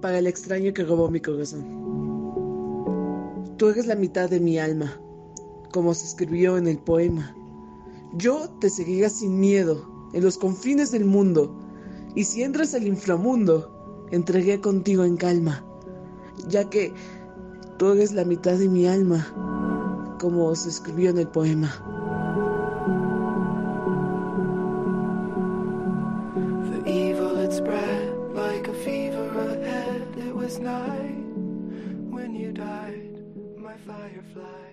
Para el extraño que robó mi corazón. Tú eres la mitad de mi alma, como se escribió en el poema. Yo te seguiré sin miedo en los confines del mundo, y si entras al inframundo, entregué contigo en calma, ya que tú eres la mitad de mi alma, como se escribió en el poema. Spread like a fever ahead. It was night when you died, my firefly.